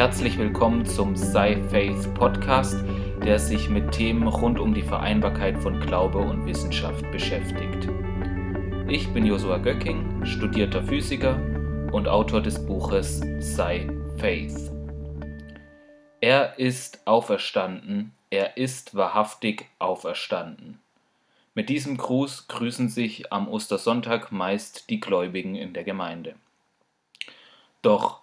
Herzlich willkommen zum Sci Faith Podcast, der sich mit Themen rund um die Vereinbarkeit von Glaube und Wissenschaft beschäftigt. Ich bin Josua Göcking, studierter Physiker und Autor des Buches Sci Faith. Er ist auferstanden, er ist wahrhaftig auferstanden. Mit diesem Gruß grüßen sich am Ostersonntag meist die Gläubigen in der Gemeinde. Doch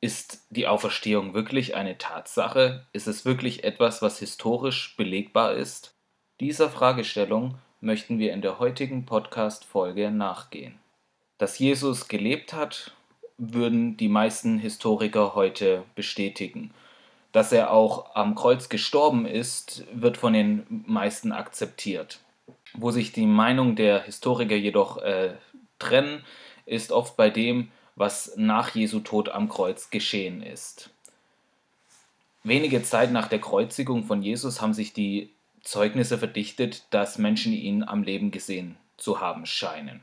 ist die Auferstehung wirklich eine Tatsache? Ist es wirklich etwas, was historisch belegbar ist? Dieser Fragestellung möchten wir in der heutigen Podcast-Folge nachgehen. Dass Jesus gelebt hat, würden die meisten Historiker heute bestätigen. Dass er auch am Kreuz gestorben ist, wird von den meisten akzeptiert. Wo sich die Meinung der Historiker jedoch äh, trennen, ist oft bei dem, was nach Jesu Tod am Kreuz geschehen ist. Wenige Zeit nach der Kreuzigung von Jesus haben sich die Zeugnisse verdichtet, dass Menschen ihn am Leben gesehen zu haben scheinen.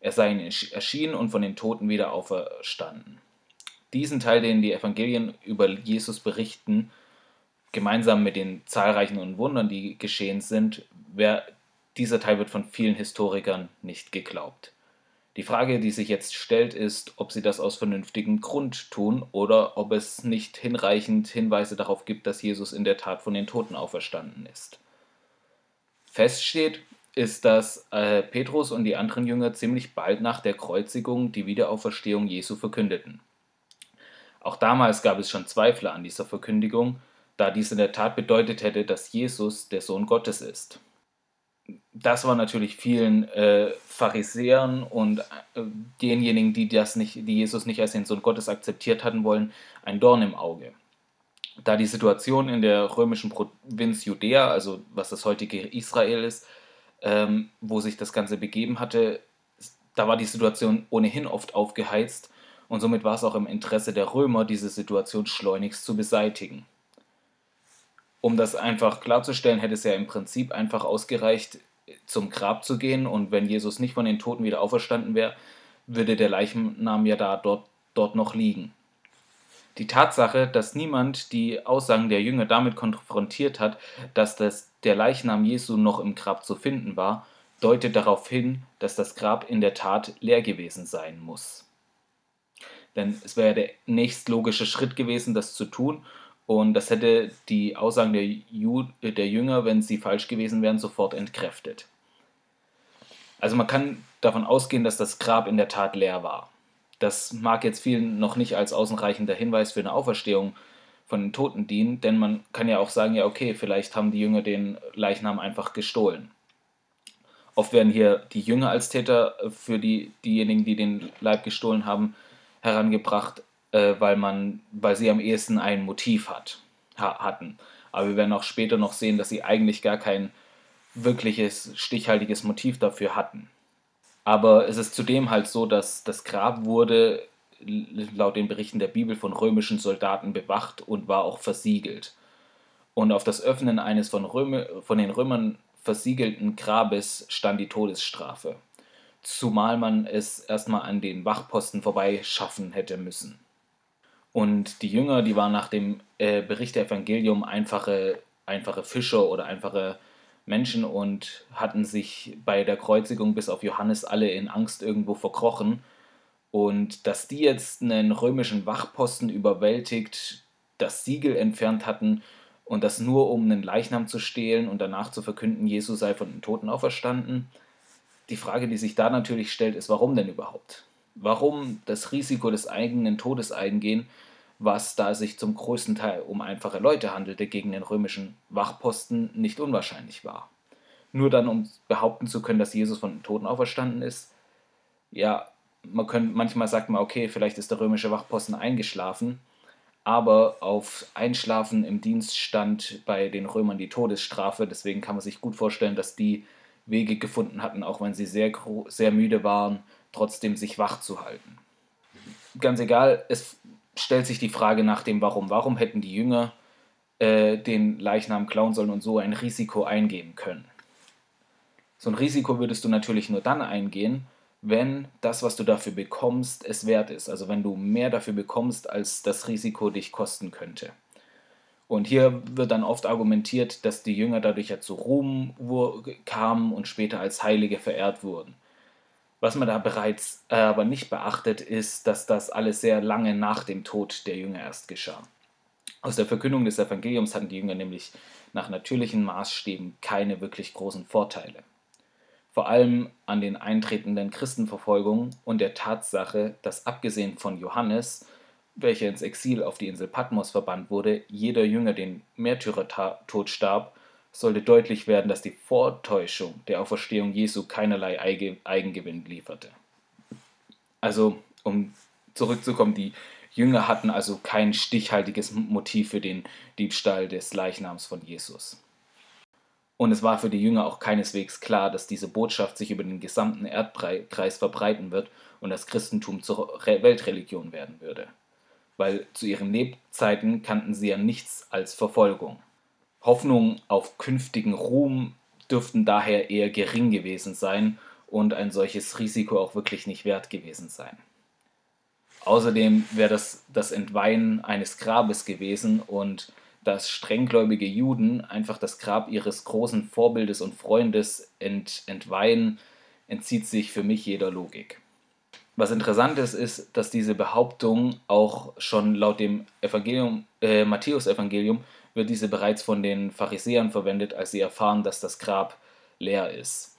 Er sei ihnen erschienen und von den Toten wieder auferstanden. Diesen Teil, den die Evangelien über Jesus berichten, gemeinsam mit den zahlreichen Wundern, die geschehen sind, wer, dieser Teil wird von vielen Historikern nicht geglaubt. Die Frage, die sich jetzt stellt, ist, ob sie das aus vernünftigem Grund tun oder ob es nicht hinreichend Hinweise darauf gibt, dass Jesus in der Tat von den Toten auferstanden ist. Feststeht ist, dass äh, Petrus und die anderen Jünger ziemlich bald nach der Kreuzigung die Wiederauferstehung Jesu verkündeten. Auch damals gab es schon Zweifler an dieser Verkündigung, da dies in der Tat bedeutet hätte, dass Jesus der Sohn Gottes ist das war natürlich vielen äh, Pharisäern und äh, denjenigen, die das nicht, die Jesus nicht als den Sohn Gottes akzeptiert hatten wollen, ein Dorn im Auge. Da die Situation in der römischen Provinz Judäa, also was das heutige Israel ist, ähm, wo sich das Ganze begeben hatte, da war die Situation ohnehin oft aufgeheizt und somit war es auch im Interesse der Römer, diese Situation schleunigst zu beseitigen um das einfach klarzustellen, hätte es ja im Prinzip einfach ausgereicht, zum Grab zu gehen und wenn Jesus nicht von den Toten wieder auferstanden wäre, würde der Leichnam ja da dort, dort noch liegen. Die Tatsache, dass niemand die Aussagen der Jünger damit konfrontiert hat, dass das, der Leichnam Jesu noch im Grab zu finden war, deutet darauf hin, dass das Grab in der Tat leer gewesen sein muss. Denn es wäre der nächstlogische Schritt gewesen, das zu tun, und das hätte die Aussagen der, Ju der Jünger, wenn sie falsch gewesen wären, sofort entkräftet. Also man kann davon ausgehen, dass das Grab in der Tat leer war. Das mag jetzt vielen noch nicht als außenreichender Hinweis für eine Auferstehung von den Toten dienen, denn man kann ja auch sagen, ja okay, vielleicht haben die Jünger den Leichnam einfach gestohlen. Oft werden hier die Jünger als Täter für die, diejenigen, die den Leib gestohlen haben, herangebracht, äh, weil man, weil sie am ehesten ein Motiv hat, ha hatten. Aber wir werden auch später noch sehen, dass sie eigentlich gar kein wirkliches, stichhaltiges Motiv dafür hatten. Aber es ist zudem halt so, dass das Grab wurde laut den Berichten der Bibel von römischen Soldaten bewacht und war auch versiegelt. Und auf das Öffnen eines von, Röme, von den Römern versiegelten Grabes stand die Todesstrafe. Zumal man es erstmal an den Wachposten vorbeischaffen hätte müssen. Und die Jünger, die waren nach dem äh, Bericht der Evangelium einfache, einfache Fischer oder einfache Menschen und hatten sich bei der Kreuzigung bis auf Johannes alle in Angst irgendwo verkrochen. Und dass die jetzt einen römischen Wachposten überwältigt, das Siegel entfernt hatten und das nur um einen Leichnam zu stehlen und danach zu verkünden, Jesus sei von den Toten auferstanden. Die Frage, die sich da natürlich stellt, ist, warum denn überhaupt? Warum das Risiko des eigenen Todes eingehen, was da sich zum größten Teil um einfache Leute handelte gegen den römischen Wachposten, nicht unwahrscheinlich war. Nur dann, um behaupten zu können, dass Jesus von den Toten auferstanden ist, ja, man könnte, manchmal sagt man, okay, vielleicht ist der römische Wachposten eingeschlafen, aber auf Einschlafen im Dienst stand bei den Römern die Todesstrafe, deswegen kann man sich gut vorstellen, dass die Wege gefunden hatten, auch wenn sie sehr, sehr müde waren, trotzdem sich wach zu halten. Ganz egal, es stellt sich die Frage nach dem Warum. Warum hätten die Jünger äh, den Leichnam klauen sollen und so ein Risiko eingehen können? So ein Risiko würdest du natürlich nur dann eingehen, wenn das, was du dafür bekommst, es wert ist. Also wenn du mehr dafür bekommst, als das Risiko dich kosten könnte. Und hier wird dann oft argumentiert, dass die Jünger dadurch ja zu Ruhm kamen und später als Heilige verehrt wurden. Was man da bereits äh, aber nicht beachtet, ist, dass das alles sehr lange nach dem Tod der Jünger erst geschah. Aus der Verkündung des Evangeliums hatten die Jünger nämlich nach natürlichen Maßstäben keine wirklich großen Vorteile. Vor allem an den eintretenden Christenverfolgungen und der Tatsache, dass abgesehen von Johannes, welcher ins Exil auf die Insel Patmos verbannt wurde, jeder Jünger den Märtyrertod starb, sollte deutlich werden, dass die Vortäuschung der Auferstehung Jesu keinerlei Eigengewinn lieferte. Also, um zurückzukommen, die Jünger hatten also kein stichhaltiges Motiv für den Diebstahl des Leichnams von Jesus. Und es war für die Jünger auch keineswegs klar, dass diese Botschaft sich über den gesamten Erdkreis verbreiten wird und das Christentum zur Weltreligion werden würde. Weil zu ihren Lebzeiten kannten sie ja nichts als Verfolgung. Hoffnungen auf künftigen Ruhm dürften daher eher gering gewesen sein und ein solches Risiko auch wirklich nicht wert gewesen sein. Außerdem wäre das das Entweihen eines Grabes gewesen und dass strenggläubige Juden einfach das Grab ihres großen Vorbildes und Freundes ent, entweihen, entzieht sich für mich jeder Logik. Was interessant ist, ist, dass diese Behauptung auch schon laut dem Evangelium, äh, Matthäus-Evangelium wird diese bereits von den Pharisäern verwendet, als sie erfahren, dass das Grab leer ist.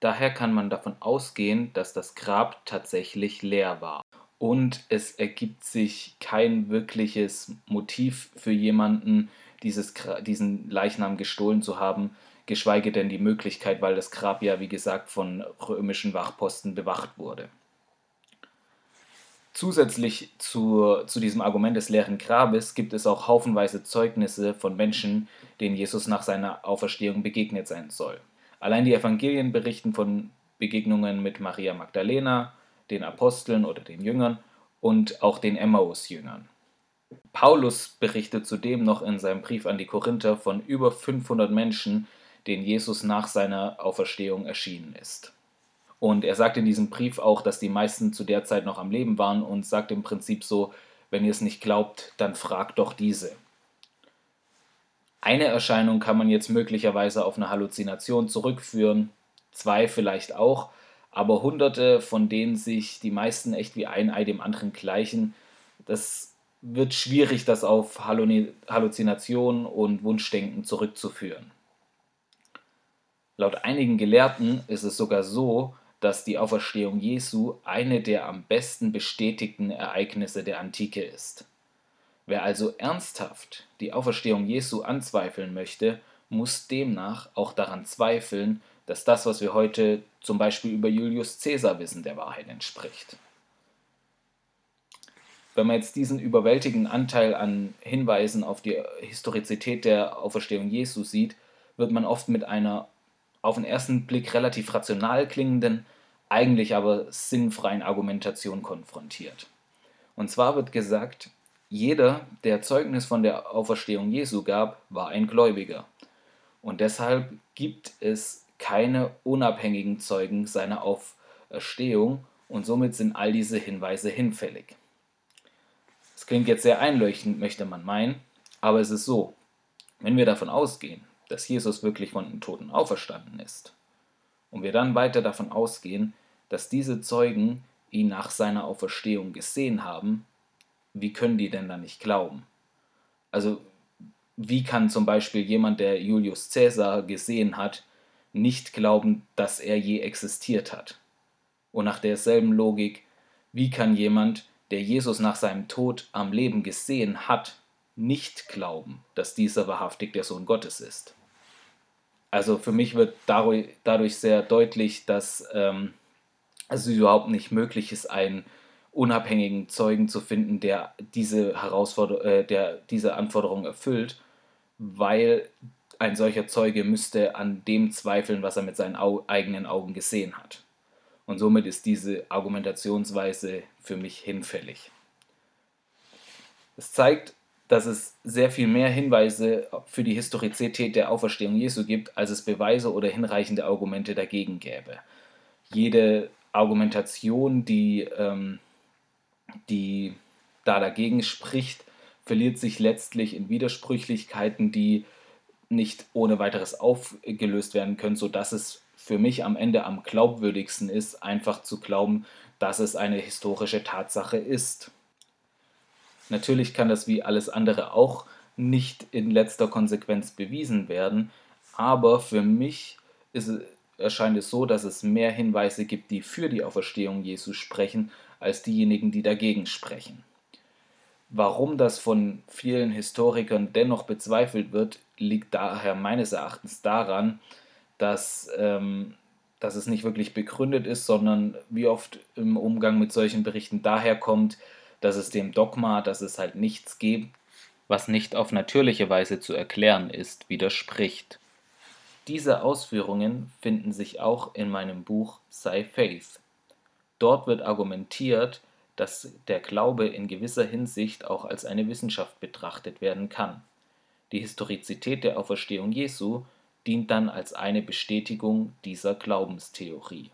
Daher kann man davon ausgehen, dass das Grab tatsächlich leer war. Und es ergibt sich kein wirkliches Motiv für jemanden, dieses, diesen Leichnam gestohlen zu haben, geschweige denn die Möglichkeit, weil das Grab ja, wie gesagt, von römischen Wachposten bewacht wurde. Zusätzlich zu, zu diesem Argument des leeren Grabes gibt es auch haufenweise Zeugnisse von Menschen, denen Jesus nach seiner Auferstehung begegnet sein soll. Allein die Evangelien berichten von Begegnungen mit Maria Magdalena, den Aposteln oder den Jüngern und auch den Emmaus-Jüngern. Paulus berichtet zudem noch in seinem Brief an die Korinther von über 500 Menschen, denen Jesus nach seiner Auferstehung erschienen ist. Und er sagt in diesem Brief auch, dass die meisten zu der Zeit noch am Leben waren und sagt im Prinzip so, wenn ihr es nicht glaubt, dann fragt doch diese. Eine Erscheinung kann man jetzt möglicherweise auf eine Halluzination zurückführen, zwei vielleicht auch, aber hunderte, von denen sich die meisten echt wie ein Ei dem anderen gleichen, das wird schwierig, das auf Halluzinationen und Wunschdenken zurückzuführen. Laut einigen Gelehrten ist es sogar so, dass die Auferstehung Jesu eine der am besten bestätigten Ereignisse der Antike ist. Wer also ernsthaft die Auferstehung Jesu anzweifeln möchte, muss demnach auch daran zweifeln, dass das, was wir heute zum Beispiel über Julius Caesar wissen, der Wahrheit entspricht. Wenn man jetzt diesen überwältigenden Anteil an Hinweisen auf die Historizität der Auferstehung Jesu sieht, wird man oft mit einer auf den ersten Blick relativ rational klingenden, eigentlich aber sinnfreien Argumentation konfrontiert. Und zwar wird gesagt, jeder, der Zeugnis von der Auferstehung Jesu gab, war ein Gläubiger. Und deshalb gibt es keine unabhängigen Zeugen seiner Auferstehung und somit sind all diese Hinweise hinfällig. Das klingt jetzt sehr einleuchtend, möchte man meinen, aber es ist so, wenn wir davon ausgehen, dass Jesus wirklich von den Toten auferstanden ist. Und wir dann weiter davon ausgehen, dass diese Zeugen ihn nach seiner Auferstehung gesehen haben, wie können die denn dann nicht glauben? Also, wie kann zum Beispiel jemand, der Julius Caesar gesehen hat, nicht glauben, dass er je existiert hat? Und nach derselben Logik, wie kann jemand, der Jesus nach seinem Tod am Leben gesehen hat, nicht glauben, dass dieser wahrhaftig der Sohn Gottes ist. Also für mich wird dadurch, sehr deutlich, dass ähm, es überhaupt nicht möglich ist, einen unabhängigen Zeugen zu finden, der diese, Herausforder äh, der diese Anforderung erfüllt, weil ein solcher Zeuge müsste an dem zweifeln, was er mit seinen Au eigenen Augen gesehen hat. Und somit ist diese Argumentationsweise für mich hinfällig. Es zeigt, dass es sehr viel mehr Hinweise für die Historizität der Auferstehung Jesu gibt, als es Beweise oder hinreichende Argumente dagegen gäbe. Jede Argumentation, die, ähm, die da dagegen spricht, verliert sich letztlich in Widersprüchlichkeiten, die nicht ohne weiteres aufgelöst werden können, sodass es für mich am Ende am glaubwürdigsten ist, einfach zu glauben, dass es eine historische Tatsache ist. Natürlich kann das wie alles andere auch nicht in letzter Konsequenz bewiesen werden, aber für mich ist, erscheint es so, dass es mehr Hinweise gibt, die für die Auferstehung Jesu sprechen, als diejenigen, die dagegen sprechen. Warum das von vielen Historikern dennoch bezweifelt wird, liegt daher meines Erachtens daran, dass, ähm, dass es nicht wirklich begründet ist, sondern wie oft im Umgang mit solchen Berichten daherkommt, dass es dem Dogma, dass es halt nichts gibt, was nicht auf natürliche Weise zu erklären ist, widerspricht. Diese Ausführungen finden sich auch in meinem Buch Sei Faith. Dort wird argumentiert, dass der Glaube in gewisser Hinsicht auch als eine Wissenschaft betrachtet werden kann. Die Historizität der Auferstehung Jesu dient dann als eine Bestätigung dieser Glaubenstheorie.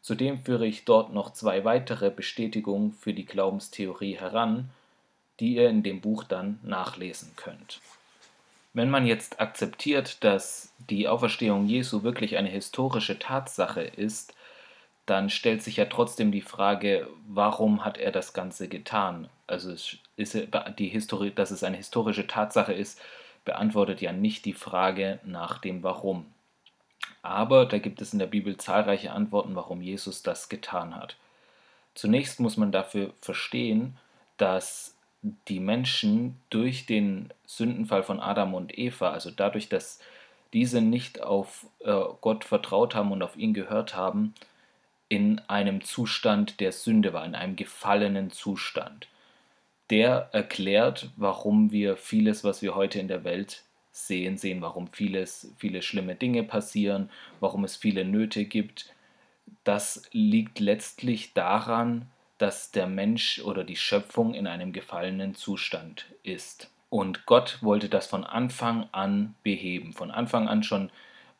Zudem führe ich dort noch zwei weitere Bestätigungen für die Glaubenstheorie heran, die ihr in dem Buch dann nachlesen könnt. Wenn man jetzt akzeptiert, dass die Auferstehung Jesu wirklich eine historische Tatsache ist, dann stellt sich ja trotzdem die Frage, warum hat er das Ganze getan? Also ist die dass es eine historische Tatsache ist, beantwortet ja nicht die Frage nach dem Warum. Aber da gibt es in der Bibel zahlreiche Antworten, warum Jesus das getan hat. Zunächst muss man dafür verstehen, dass die Menschen durch den Sündenfall von Adam und Eva, also dadurch, dass diese nicht auf äh, Gott vertraut haben und auf ihn gehört haben, in einem Zustand der Sünde war, in einem gefallenen Zustand. Der erklärt, warum wir vieles, was wir heute in der Welt sehen, sehen, warum vieles, viele schlimme Dinge passieren, warum es viele Nöte gibt. Das liegt letztlich daran, dass der Mensch oder die Schöpfung in einem gefallenen Zustand ist. Und Gott wollte das von Anfang an beheben. Von Anfang an schon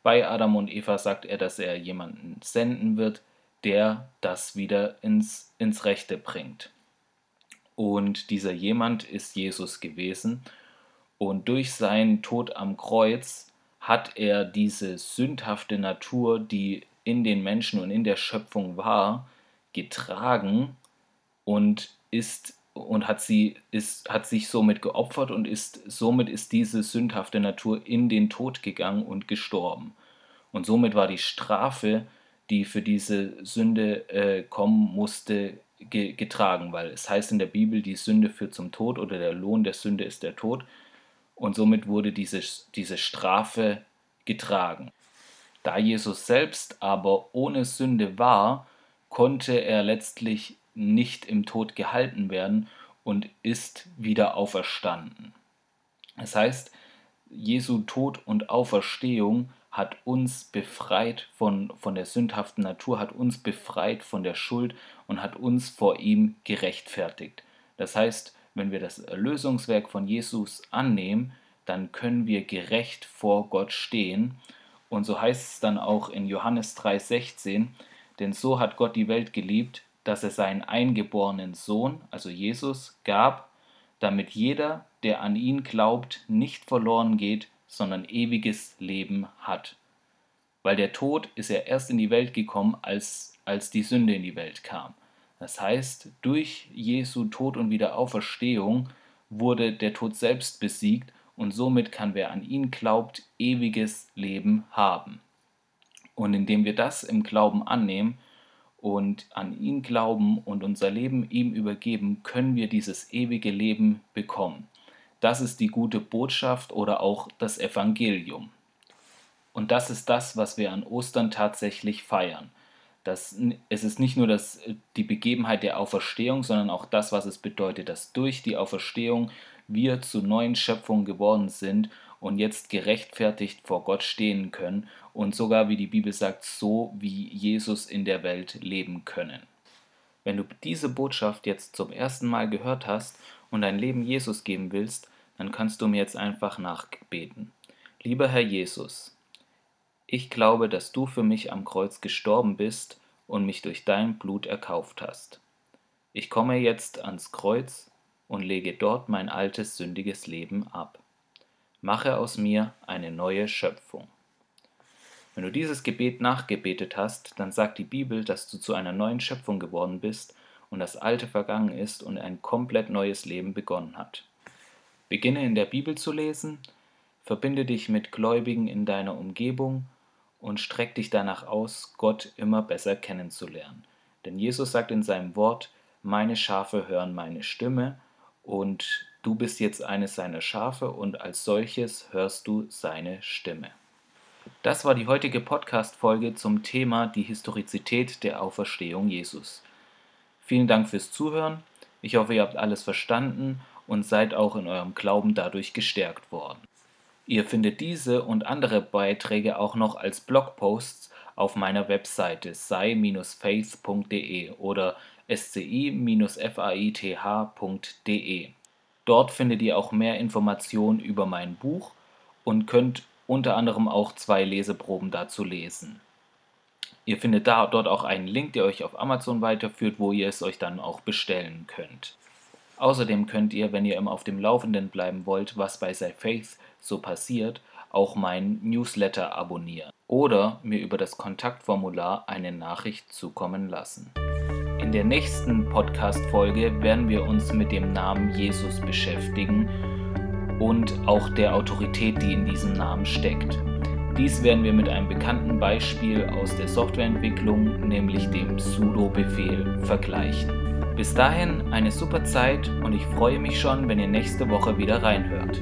bei Adam und Eva sagt er, dass er jemanden senden wird, der das wieder ins, ins Rechte bringt. Und dieser jemand ist Jesus gewesen. Und durch seinen Tod am Kreuz hat er diese sündhafte Natur, die in den Menschen und in der Schöpfung war, getragen und ist und hat sie ist hat sich somit geopfert und ist somit ist diese sündhafte Natur in den Tod gegangen und gestorben. Und somit war die Strafe, die für diese Sünde äh, kommen musste, ge getragen, weil es heißt in der Bibel, die Sünde führt zum Tod oder der Lohn der Sünde ist der Tod. Und somit wurde diese, diese Strafe getragen. Da Jesus selbst aber ohne Sünde war, konnte er letztlich nicht im Tod gehalten werden und ist wieder auferstanden. Das heißt, Jesu Tod und Auferstehung hat uns befreit von, von der sündhaften Natur, hat uns befreit von der Schuld und hat uns vor ihm gerechtfertigt. Das heißt, wenn wir das Erlösungswerk von Jesus annehmen, dann können wir gerecht vor Gott stehen. Und so heißt es dann auch in Johannes 3:16, denn so hat Gott die Welt geliebt, dass er seinen eingeborenen Sohn, also Jesus, gab, damit jeder, der an ihn glaubt, nicht verloren geht, sondern ewiges Leben hat. Weil der Tod ist ja erst in die Welt gekommen, als, als die Sünde in die Welt kam. Das heißt, durch Jesu Tod und Wiederauferstehung wurde der Tod selbst besiegt und somit kann wer an ihn glaubt, ewiges Leben haben. Und indem wir das im Glauben annehmen, und an ihn glauben und unser Leben ihm übergeben, können wir dieses ewige Leben bekommen. Das ist die gute Botschaft oder auch das Evangelium. Und das ist das, was wir an Ostern tatsächlich feiern. Das, es ist nicht nur das, die Begebenheit der Auferstehung, sondern auch das, was es bedeutet, dass durch die Auferstehung wir zu neuen Schöpfungen geworden sind und jetzt gerechtfertigt vor Gott stehen können und sogar, wie die Bibel sagt, so wie Jesus in der Welt leben können. Wenn du diese Botschaft jetzt zum ersten Mal gehört hast und dein Leben Jesus geben willst, dann kannst du mir jetzt einfach nachbeten. Lieber Herr Jesus, ich glaube, dass du für mich am Kreuz gestorben bist und mich durch dein Blut erkauft hast. Ich komme jetzt ans Kreuz und lege dort mein altes sündiges Leben ab. Mache aus mir eine neue Schöpfung. Wenn du dieses Gebet nachgebetet hast, dann sagt die Bibel, dass du zu einer neuen Schöpfung geworden bist und das Alte vergangen ist und ein komplett neues Leben begonnen hat. Beginne in der Bibel zu lesen, verbinde dich mit Gläubigen in deiner Umgebung und streck dich danach aus, Gott immer besser kennenzulernen. Denn Jesus sagt in seinem Wort, meine Schafe hören meine Stimme und du bist jetzt eines seiner Schafe und als solches hörst du seine Stimme. Das war die heutige Podcast-Folge zum Thema die Historizität der Auferstehung Jesus. Vielen Dank fürs Zuhören. Ich hoffe, ihr habt alles verstanden und seid auch in eurem Glauben dadurch gestärkt worden. Ihr findet diese und andere Beiträge auch noch als Blogposts auf meiner Webseite sei-faith.de oder sci-faith.de. Dort findet ihr auch mehr Informationen über mein Buch und könnt unter anderem auch zwei Leseproben dazu lesen. Ihr findet da dort auch einen Link, der euch auf Amazon weiterführt, wo ihr es euch dann auch bestellen könnt. Außerdem könnt ihr, wenn ihr immer auf dem Laufenden bleiben wollt, was bei Sei Faith so passiert, auch meinen Newsletter abonnieren oder mir über das Kontaktformular eine Nachricht zukommen lassen. In der nächsten Podcast-Folge werden wir uns mit dem Namen Jesus beschäftigen und auch der Autorität, die in diesem Namen steckt. Dies werden wir mit einem bekannten Beispiel aus der Softwareentwicklung, nämlich dem sudo-Befehl, vergleichen. Bis dahin eine super Zeit und ich freue mich schon, wenn ihr nächste Woche wieder reinhört.